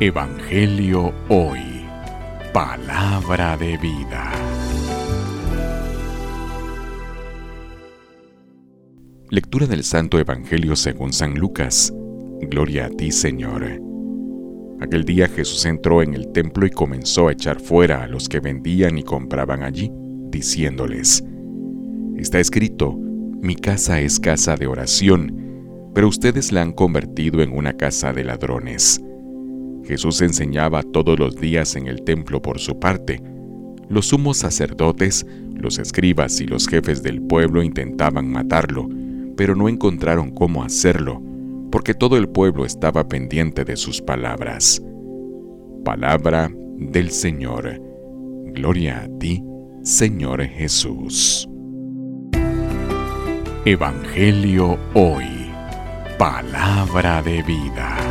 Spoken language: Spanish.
Evangelio Hoy. Palabra de vida. Lectura del Santo Evangelio según San Lucas. Gloria a ti, Señor. Aquel día Jesús entró en el templo y comenzó a echar fuera a los que vendían y compraban allí, diciéndoles, Está escrito, mi casa es casa de oración, pero ustedes la han convertido en una casa de ladrones. Jesús enseñaba todos los días en el templo por su parte. Los sumos sacerdotes, los escribas y los jefes del pueblo intentaban matarlo, pero no encontraron cómo hacerlo, porque todo el pueblo estaba pendiente de sus palabras. Palabra del Señor. Gloria a ti, Señor Jesús. Evangelio hoy. Palabra de vida.